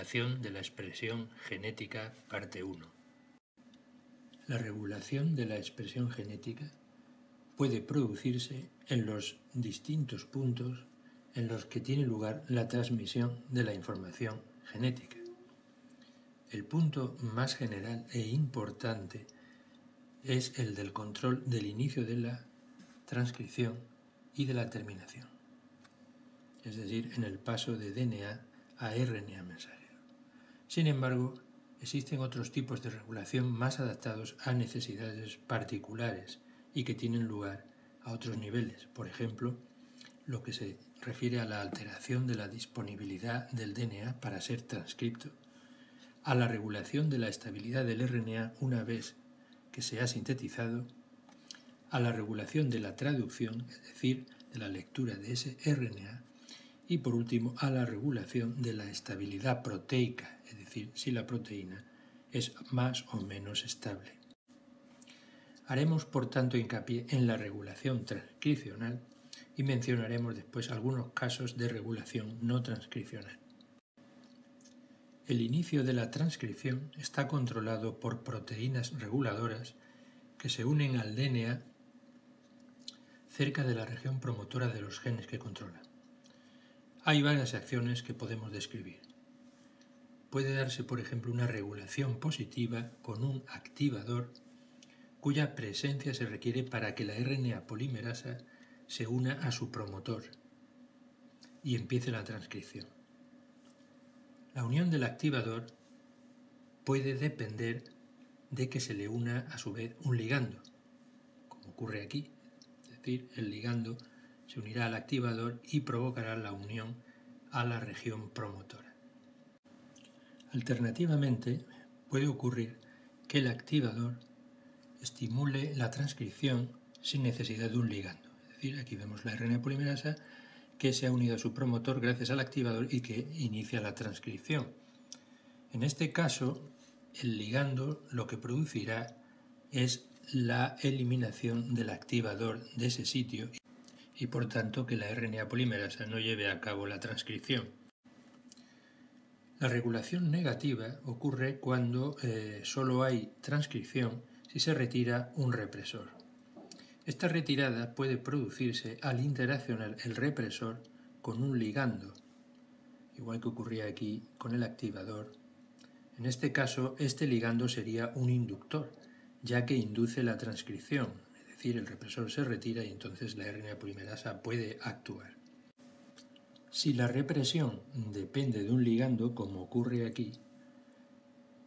regulación de la expresión genética, parte 1. La regulación de la expresión genética puede producirse en los distintos puntos en los que tiene lugar la transmisión de la información genética. El punto más general e importante es el del control del inicio de la transcripción y de la terminación, es decir, en el paso de DNA a RNA mensajero. Sin embargo, existen otros tipos de regulación más adaptados a necesidades particulares y que tienen lugar a otros niveles, por ejemplo, lo que se refiere a la alteración de la disponibilidad del DNA para ser transcripto, a la regulación de la estabilidad del RNA una vez que se ha sintetizado, a la regulación de la traducción, es decir, de la lectura de ese RNA, y por último a la regulación de la estabilidad proteica, es decir, si la proteína es más o menos estable. Haremos por tanto hincapié en la regulación transcripcional y mencionaremos después algunos casos de regulación no transcripcional. El inicio de la transcripción está controlado por proteínas reguladoras que se unen al DNA cerca de la región promotora de los genes que controlan. Hay varias acciones que podemos describir. Puede darse, por ejemplo, una regulación positiva con un activador cuya presencia se requiere para que la RNA polimerasa se una a su promotor y empiece la transcripción. La unión del activador puede depender de que se le una a su vez un ligando, como ocurre aquí, decir, el ligando se unirá al activador y provocará la unión a la región promotora. Alternativamente, puede ocurrir que el activador estimule la transcripción sin necesidad de un ligando. Es decir, aquí vemos la RNA polimerasa que se ha unido a su promotor gracias al activador y que inicia la transcripción. En este caso, el ligando lo que producirá es la eliminación del activador de ese sitio y por tanto que la RNA polimerasa no lleve a cabo la transcripción. La regulación negativa ocurre cuando eh, solo hay transcripción si se retira un represor. Esta retirada puede producirse al interaccionar el represor con un ligando, igual que ocurría aquí con el activador. En este caso, este ligando sería un inductor, ya que induce la transcripción, es decir, el represor se retira y entonces la RNA polimerasa puede actuar. Si la represión depende de un ligando, como ocurre aquí,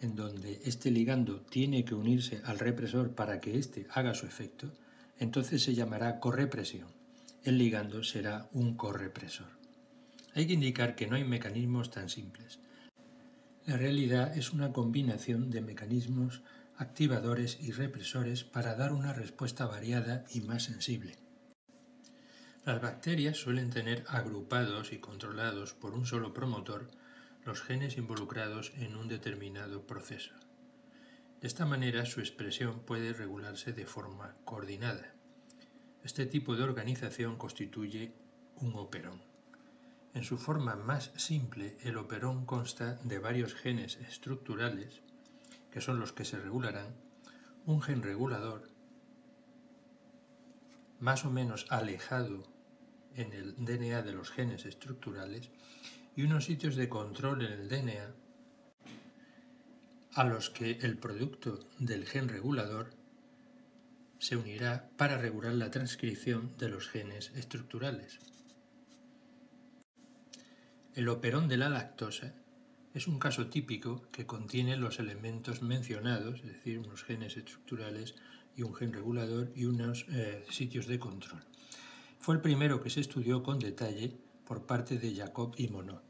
en donde este ligando tiene que unirse al represor para que éste haga su efecto, entonces se llamará correpresión. El ligando será un correpresor. Hay que indicar que no hay mecanismos tan simples. La realidad es una combinación de mecanismos activadores y represores para dar una respuesta variada y más sensible. Las bacterias suelen tener agrupados y controlados por un solo promotor los genes involucrados en un determinado proceso. De esta manera su expresión puede regularse de forma coordinada. Este tipo de organización constituye un operón. En su forma más simple, el operón consta de varios genes estructurales que son los que se regularán, un gen regulador más o menos alejado en el DNA de los genes estructurales y unos sitios de control en el DNA a los que el producto del gen regulador se unirá para regular la transcripción de los genes estructurales. El operón de la lactosa es un caso típico que contiene los elementos mencionados, es decir, unos genes estructurales y un gen regulador y unos eh, sitios de control. Fue el primero que se estudió con detalle por parte de Jacob y Monod.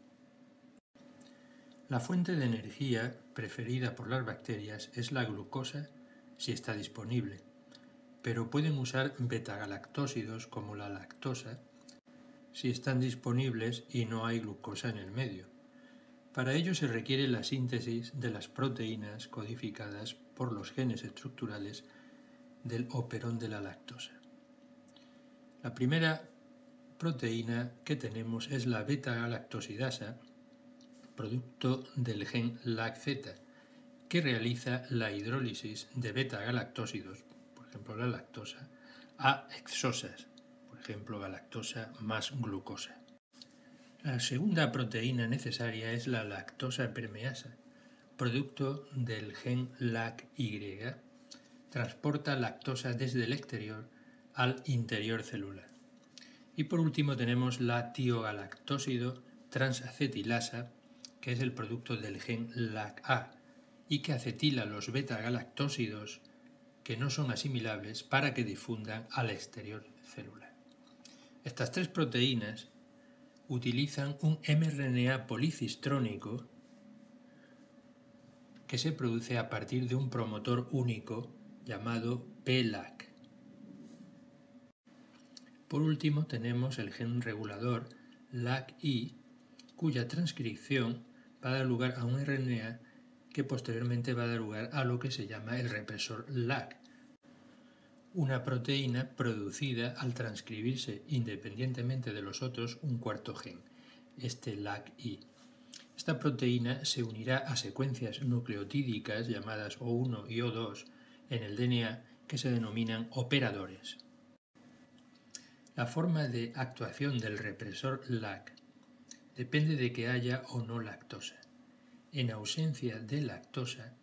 La fuente de energía preferida por las bacterias es la glucosa si está disponible, pero pueden usar betagalactósidos como la lactosa si están disponibles y no hay glucosa en el medio. Para ello se requiere la síntesis de las proteínas codificadas por los genes estructurales del operón de la lactosa. La primera proteína que tenemos es la beta-galactosidasa producto del gen LAC-Z, que realiza la hidrólisis de beta-galactósidos, por ejemplo la lactosa, a exosas, por ejemplo galactosa más glucosa. La segunda proteína necesaria es la lactosa permeasa, producto del gen LAC-Y. Transporta lactosa desde el exterior al interior celular. Y por último tenemos la tiogalactósido transacetilasa, que es el producto del gen LAC-A y que acetila los beta-galactósidos que no son asimilables para que difundan al exterior celular. Estas tres proteínas utilizan un mRNA policistrónico que se produce a partir de un promotor único llamado PLAC. Por último tenemos el gen regulador LAC-I, cuya transcripción va a dar lugar a un RNA que posteriormente va a dar lugar a lo que se llama el represor LAC, una proteína producida al transcribirse independientemente de los otros un cuarto gen, este LAC-I. Esta proteína se unirá a secuencias nucleotídicas llamadas O1 y O2 en el DNA que se denominan operadores. La forma de actuación del represor LAC depende de que haya o no lactosa. En ausencia de lactosa,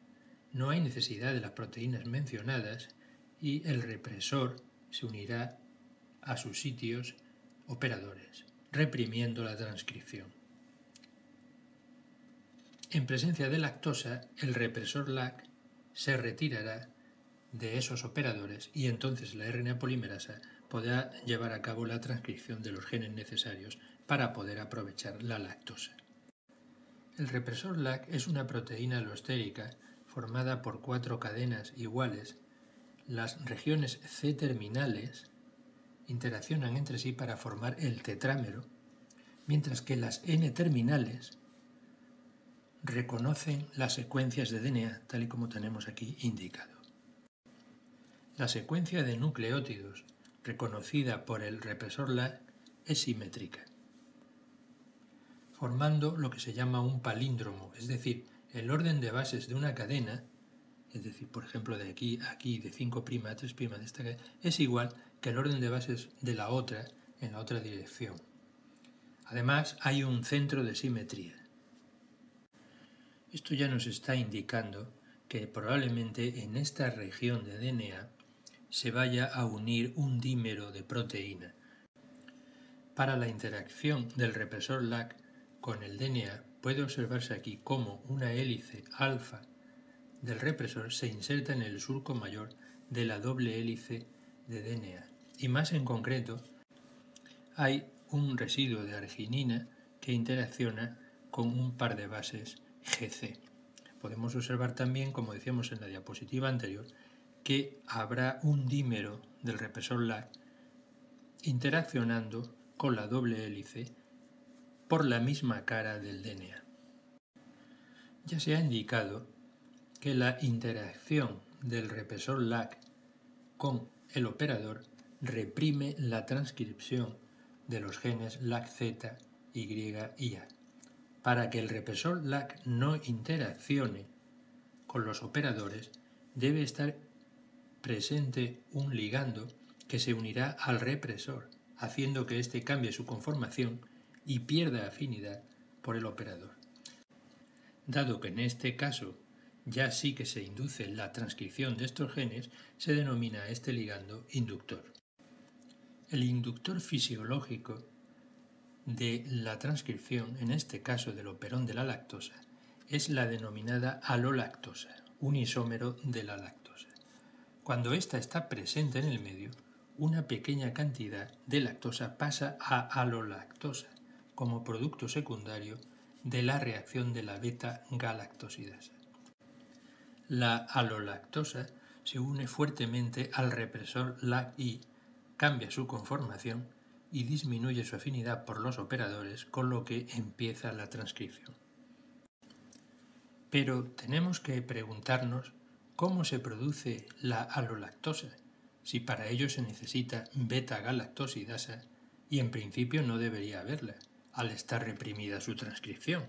no hay necesidad de las proteínas mencionadas y el represor se unirá a sus sitios operadores, reprimiendo la transcripción. En presencia de lactosa, el represor LAC se retirará de esos operadores y entonces la RNA polimerasa podrá llevar a cabo la transcripción de los genes necesarios para poder aprovechar la lactosa. El represor LAC es una proteína alostérica formada por cuatro cadenas iguales. Las regiones C terminales interaccionan entre sí para formar el tetrámero, mientras que las N terminales reconocen las secuencias de DNA tal y como tenemos aquí indicado. La secuencia de nucleótidos reconocida por el represor LAC es simétrica, formando lo que se llama un palíndromo, es decir, el orden de bases de una cadena, es decir, por ejemplo, de aquí a aquí, de 5' a 3' de esta cadena, es igual que el orden de bases de la otra en la otra dirección. Además, hay un centro de simetría. Esto ya nos está indicando que probablemente en esta región de DNA se vaya a unir un dímero de proteína. Para la interacción del represor LAC con el DNA puede observarse aquí cómo una hélice alfa del represor se inserta en el surco mayor de la doble hélice de DNA. Y más en concreto, hay un residuo de arginina que interacciona con un par de bases GC. Podemos observar también, como decíamos en la diapositiva anterior, que habrá un dímero del represor LAC interaccionando con la doble hélice por la misma cara del DNA. Ya se ha indicado que la interacción del represor LAC con el operador reprime la transcripción de los genes LAC-Z, Y y A. Para que el represor LAC no interaccione con los operadores, debe estar presente un ligando que se unirá al represor, haciendo que éste cambie su conformación y pierda afinidad por el operador. Dado que en este caso ya sí que se induce la transcripción de estos genes, se denomina este ligando inductor. El inductor fisiológico de la transcripción, en este caso del operón de la lactosa, es la denominada alolactosa, un isómero de la lactosa. Cuando ésta está presente en el medio, una pequeña cantidad de lactosa pasa a alolactosa como producto secundario de la reacción de la beta-galactosidasa. La alolactosa se une fuertemente al represor LAC-I, cambia su conformación y disminuye su afinidad por los operadores, con lo que empieza la transcripción. Pero tenemos que preguntarnos cómo se produce la alolactosa, si para ello se necesita beta-galactosidasa y en principio no debería haberla, al estar reprimida su transcripción.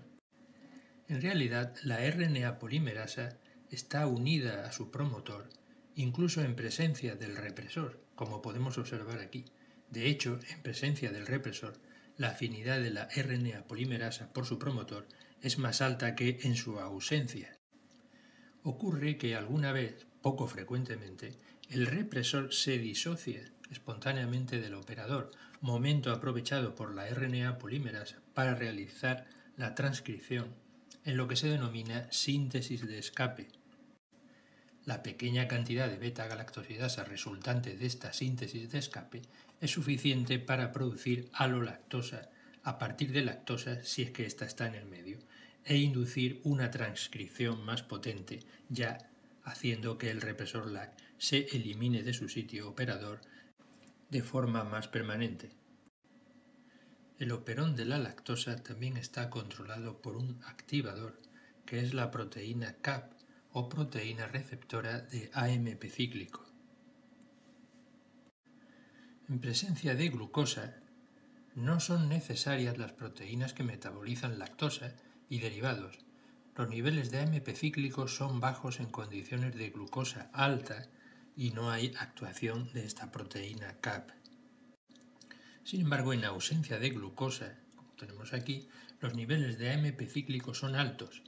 En realidad, la RNA polimerasa está unida a su promotor incluso en presencia del represor, como podemos observar aquí. De hecho, en presencia del represor, la afinidad de la RNA polimerasa por su promotor es más alta que en su ausencia. Ocurre que alguna vez, poco frecuentemente, el represor se disocia espontáneamente del operador, momento aprovechado por la RNA polimerasa para realizar la transcripción, en lo que se denomina síntesis de escape, la pequeña cantidad de beta-galactosidasa resultante de esta síntesis de escape es suficiente para producir alolactosa a partir de lactosa si es que ésta está en el medio e inducir una transcripción más potente, ya haciendo que el represor LAC se elimine de su sitio operador de forma más permanente. El operón de la lactosa también está controlado por un activador, que es la proteína CAP, o proteína receptora de AMP cíclico. En presencia de glucosa, no son necesarias las proteínas que metabolizan lactosa y derivados. Los niveles de AMP cíclico son bajos en condiciones de glucosa alta y no hay actuación de esta proteína CAP. Sin embargo, en ausencia de glucosa, como tenemos aquí, los niveles de AMP cíclico son altos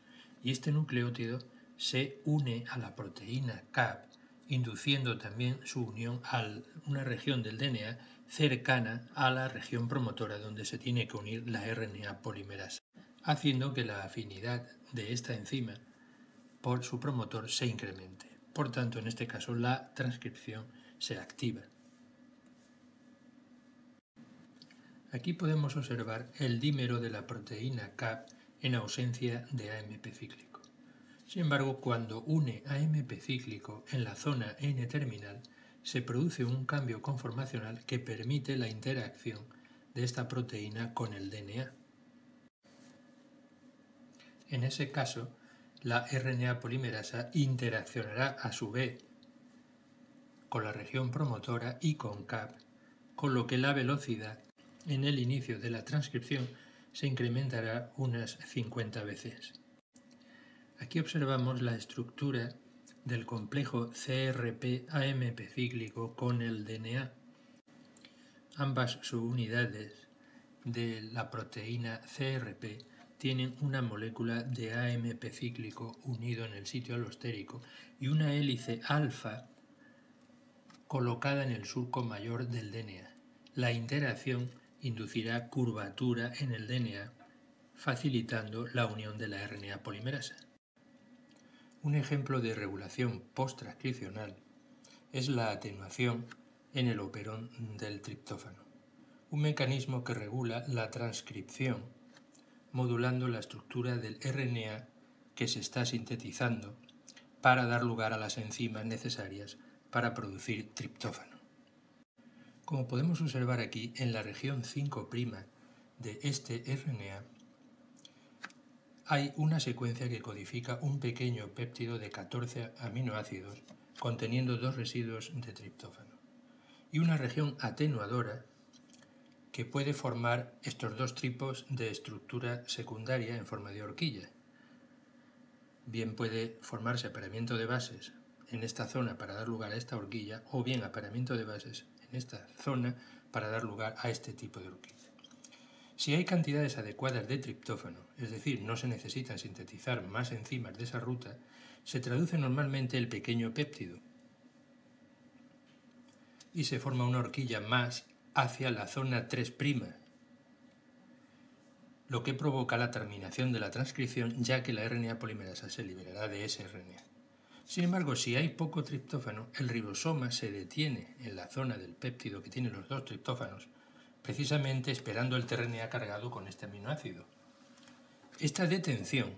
y este nucleótido se une a la proteína CAP, induciendo también su unión a una región del DNA cercana a la región promotora donde se tiene que unir la RNA polimerasa, haciendo que la afinidad de esta enzima por su promotor se incremente. Por tanto, en este caso, la transcripción se activa. Aquí podemos observar el dímero de la proteína CAP en ausencia de AMP cíclico. Sin embargo, cuando une AMP cíclico en la zona N-terminal, se produce un cambio conformacional que permite la interacción de esta proteína con el DNA. En ese caso, la RNA polimerasa interaccionará a su vez con la región promotora y con CAP, con lo que la velocidad en el inicio de la transcripción se incrementará unas 50 veces. Aquí observamos la estructura del complejo CRP-AMP cíclico con el DNA. Ambas subunidades de la proteína CRP tienen una molécula de AMP cíclico unido en el sitio alostérico y una hélice alfa colocada en el surco mayor del DNA. La interacción inducirá curvatura en el DNA, facilitando la unión de la RNA polimerasa. Un ejemplo de regulación post-transcripcional es la atenuación en el operón del triptófano, un mecanismo que regula la transcripción modulando la estructura del RNA que se' está sintetizando para dar lugar a las enzimas necesarias para producir triptófano. Como podemos observar aquí, en la región 5' de este RNA hay una secuencia que codifica un pequeño péptido de 14 aminoácidos conteniendo dos residuos de triptófano y una región atenuadora que puede formar estos dos tipos de estructura secundaria en forma de horquilla. Bien puede formarse aparamiento de bases en esta zona para dar lugar a esta horquilla o bien aparamiento de bases en esta zona para dar lugar a este tipo de horquilla. Si hay cantidades adecuadas de triptófano, es decir, no se necesitan sintetizar más enzimas de esa ruta, se traduce normalmente el pequeño péptido y se forma una horquilla más hacia la zona 3', lo que provoca la terminación de la transcripción ya que la RNA polimerasa se liberará de ese RNA. Sin embargo, si hay poco triptófano, el ribosoma se detiene en la zona del péptido que tiene los dos triptófanos precisamente esperando el TRNA cargado con este aminoácido. Esta detención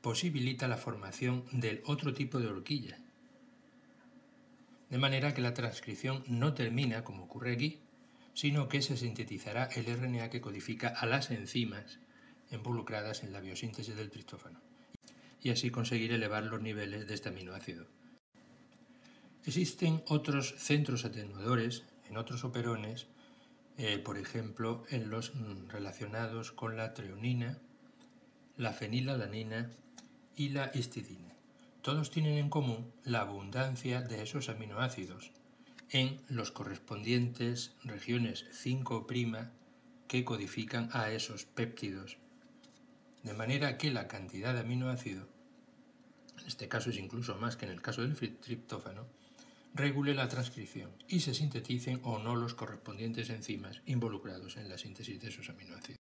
posibilita la formación del otro tipo de horquilla, de manera que la transcripción no termina como ocurre aquí, sino que se sintetizará el RNA que codifica a las enzimas involucradas en la biosíntesis del triptófano, y así conseguir elevar los niveles de este aminoácido. Existen otros centros atenuadores en otros operones eh, por ejemplo, en los mm, relacionados con la treonina la fenilalanina y la histidina. Todos tienen en común la abundancia de esos aminoácidos en los correspondientes regiones 5' que codifican a esos péptidos. De manera que la cantidad de aminoácido, en este caso es incluso más que en el caso del triptófano, regule la transcripción y se sinteticen o no los correspondientes enzimas involucrados en la síntesis de esos aminoácidos.